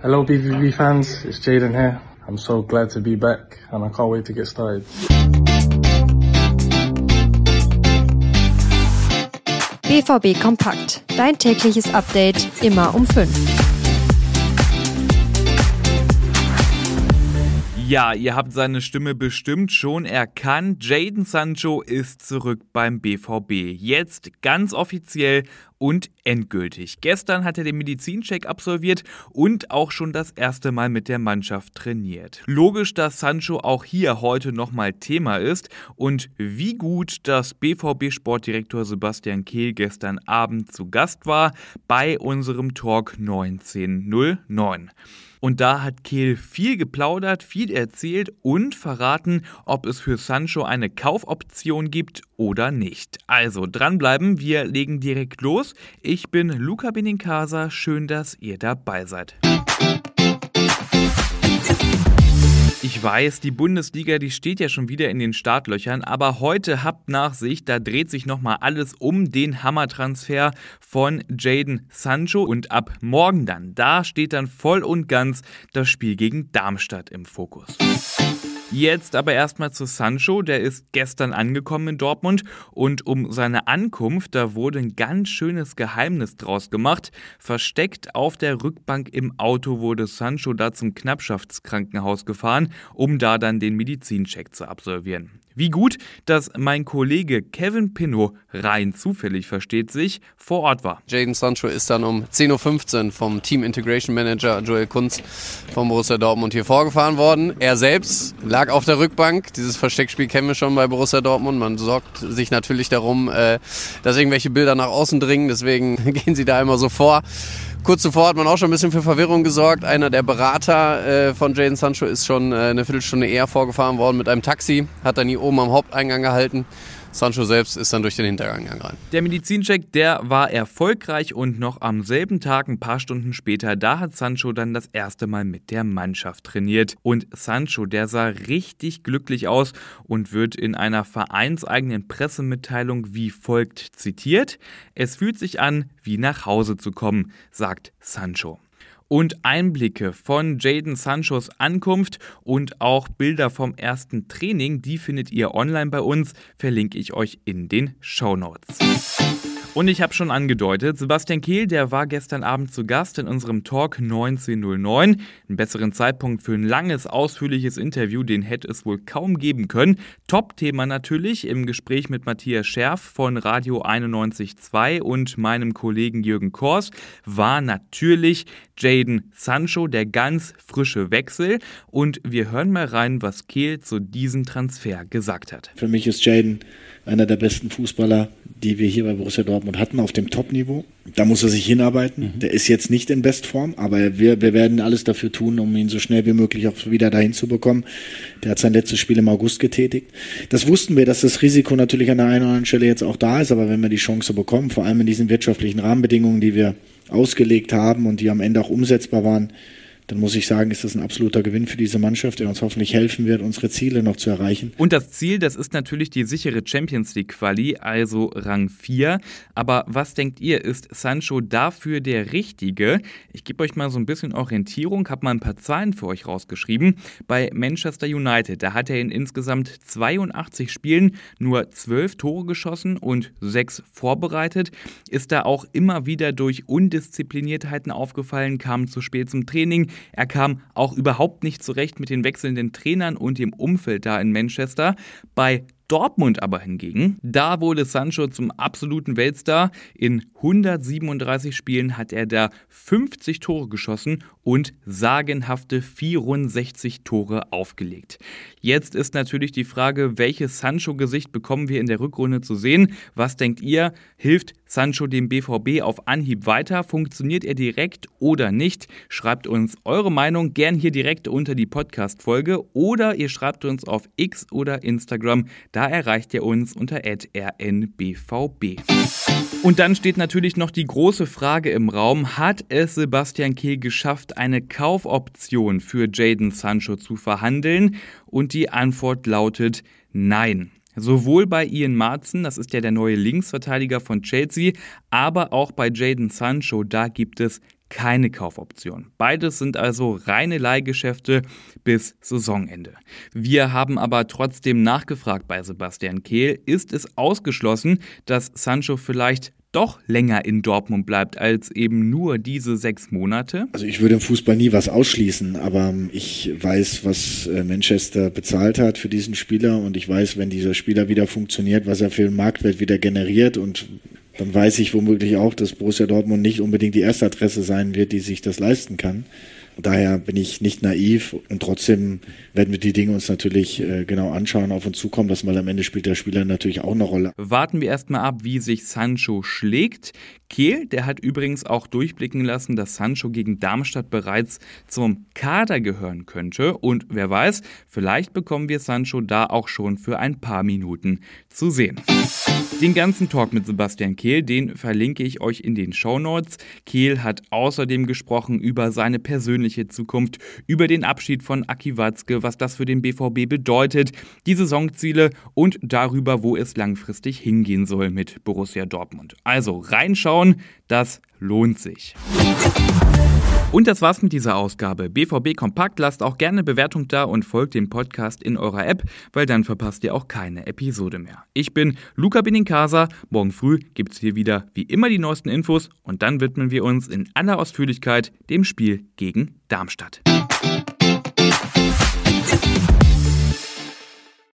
Hello BVB fans, it's Jaden here. I'm so glad to be back and I can't wait to get started. BVB Kompakt. Dein tägliches Update immer um 5. Ja, ihr habt seine Stimme bestimmt schon erkannt. Jaden Sancho ist zurück beim BVB. Jetzt ganz offiziell und endgültig. Gestern hat er den Medizincheck absolviert und auch schon das erste Mal mit der Mannschaft trainiert. Logisch, dass Sancho auch hier heute nochmal Thema ist und wie gut das BVB-Sportdirektor Sebastian Kehl gestern Abend zu Gast war bei unserem Talk 1909. Und da hat Kehl viel geplaudert, viel erzählt und verraten, ob es für Sancho eine Kaufoption gibt oder nicht. Also dranbleiben, wir legen direkt los. Ich bin Luca Benincasa, schön, dass ihr dabei seid. Ich weiß, die Bundesliga, die steht ja schon wieder in den Startlöchern, aber heute habt Nachsicht, da dreht sich nochmal alles um den Hammertransfer von Jaden Sancho und ab morgen dann, da steht dann voll und ganz das Spiel gegen Darmstadt im Fokus. Jetzt aber erstmal zu Sancho, der ist gestern angekommen in Dortmund und um seine Ankunft, da wurde ein ganz schönes Geheimnis draus gemacht. Versteckt auf der Rückbank im Auto wurde Sancho da zum Knappschaftskrankenhaus gefahren, um da dann den Medizincheck zu absolvieren. Wie gut, dass mein Kollege Kevin Pinot rein zufällig versteht sich vor Ort war. Jaden Sancho ist dann um 10.15 Uhr vom Team Integration Manager Joel Kunz vom Borussia Dortmund hier vorgefahren worden. Er selbst lag auf der Rückbank. Dieses Versteckspiel kennen wir schon bei Borussia Dortmund. Man sorgt sich natürlich darum, äh, dass irgendwelche Bilder nach außen dringen. Deswegen gehen sie da immer so vor. Kurz zuvor hat man auch schon ein bisschen für Verwirrung gesorgt. Einer der Berater äh, von Jaden Sancho ist schon äh, eine Viertelstunde eher vorgefahren worden mit einem Taxi, hat dann hier oben am Haupteingang gehalten. Sancho selbst ist dann durch den Hintergang rein. Der Medizincheck, der war erfolgreich und noch am selben Tag, ein paar Stunden später, da hat Sancho dann das erste Mal mit der Mannschaft trainiert. Und Sancho, der sah richtig glücklich aus und wird in einer vereinseigenen Pressemitteilung wie folgt zitiert. Es fühlt sich an, wie nach Hause zu kommen, sagt Sancho und Einblicke von Jaden Sanchos Ankunft und auch Bilder vom ersten Training, die findet ihr online bei uns, verlinke ich euch in den Show Notes. Und ich habe schon angedeutet, Sebastian Kehl, der war gestern Abend zu Gast in unserem Talk 1909. Einen besseren Zeitpunkt für ein langes, ausführliches Interview, den hätte es wohl kaum geben können. Top-Thema natürlich im Gespräch mit Matthias Scherf von Radio 91.2 und meinem Kollegen Jürgen Kors war natürlich Jaden Sancho, der ganz frische Wechsel. Und wir hören mal rein, was Kehl zu diesem Transfer gesagt hat. Für mich ist Jaden einer der besten Fußballer, die wir hier bei Borussia Dortmund hatten, auf dem Top-Niveau. Da muss er sich hinarbeiten. Mhm. Der ist jetzt nicht in Bestform, aber wir, wir werden alles dafür tun, um ihn so schnell wie möglich auch wieder dahin zu bekommen. Der hat sein letztes Spiel im August getätigt. Das wussten wir, dass das Risiko natürlich an der einen oder anderen Stelle jetzt auch da ist, aber wenn wir die Chance bekommen, vor allem in diesen wirtschaftlichen Rahmenbedingungen, die wir ausgelegt haben und die am Ende auch umsetzbar waren, dann muss ich sagen, ist das ein absoluter Gewinn für diese Mannschaft, der uns hoffentlich helfen wird, unsere Ziele noch zu erreichen. Und das Ziel, das ist natürlich die sichere Champions League Quali, also Rang 4. Aber was denkt ihr, ist Sancho dafür der Richtige? Ich gebe euch mal so ein bisschen Orientierung, habe mal ein paar Zahlen für euch rausgeschrieben. Bei Manchester United, da hat er in insgesamt 82 Spielen nur 12 Tore geschossen und 6 vorbereitet. Ist da auch immer wieder durch Undiszipliniertheiten aufgefallen, kam zu spät zum Training, er kam auch überhaupt nicht zurecht mit den wechselnden Trainern und dem Umfeld da in Manchester. Bei Dortmund aber hingegen, da wurde Sancho zum absoluten Weltstar. In 137 Spielen hat er da 50 Tore geschossen und sagenhafte 64 Tore aufgelegt. Jetzt ist natürlich die Frage, welches Sancho-Gesicht bekommen wir in der Rückrunde zu sehen? Was denkt ihr? Hilft Sancho dem BVB auf Anhieb weiter? Funktioniert er direkt oder nicht? Schreibt uns eure Meinung gern hier direkt unter die Podcast-Folge oder ihr schreibt uns auf X oder Instagram. Da erreicht ihr uns unter rnbvb. Und dann steht natürlich noch die große Frage im Raum, hat es Sebastian Kehl geschafft, eine Kaufoption für Jaden Sancho zu verhandeln? Und die Antwort lautet nein. Sowohl bei Ian Marzen, das ist ja der neue Linksverteidiger von Chelsea, aber auch bei Jaden Sancho, da gibt es keine Kaufoption. Beides sind also reine Leihgeschäfte bis Saisonende. Wir haben aber trotzdem nachgefragt bei Sebastian Kehl, ist es ausgeschlossen, dass Sancho vielleicht doch länger in Dortmund bleibt als eben nur diese sechs Monate? Also ich würde im Fußball nie was ausschließen, aber ich weiß, was äh, Manchester bezahlt hat für diesen Spieler und ich weiß, wenn dieser Spieler wieder funktioniert, was er für den Marktwert wieder generiert und dann weiß ich womöglich auch, dass Borussia Dortmund nicht unbedingt die erste Adresse sein wird, die sich das leisten kann. Daher bin ich nicht naiv und trotzdem werden wir die Dinge uns natürlich äh, genau anschauen, auf uns zukommen lassen, weil am Ende spielt der Spieler natürlich auch eine Rolle. Warten wir erstmal ab, wie sich Sancho schlägt. Kehl, der hat übrigens auch durchblicken lassen, dass Sancho gegen Darmstadt bereits zum Kader gehören könnte. Und wer weiß, vielleicht bekommen wir Sancho da auch schon für ein paar Minuten zu sehen. Den ganzen Talk mit Sebastian Kehl, den verlinke ich euch in den Show Notes. Kehl hat außerdem gesprochen über seine persönliche Zukunft, über den Abschied von Aki Watzke, was das für den BVB bedeutet, die Saisonziele und darüber, wo es langfristig hingehen soll mit Borussia Dortmund. Also reinschauen, das lohnt sich. Und das war's mit dieser Ausgabe. BVB Kompakt, lasst auch gerne Bewertung da und folgt dem Podcast in eurer App, weil dann verpasst ihr auch keine Episode mehr. Ich bin Luca Benincasa. Morgen früh gibt's hier wieder wie immer die neuesten Infos und dann widmen wir uns in aller Ausführlichkeit dem Spiel gegen Darmstadt.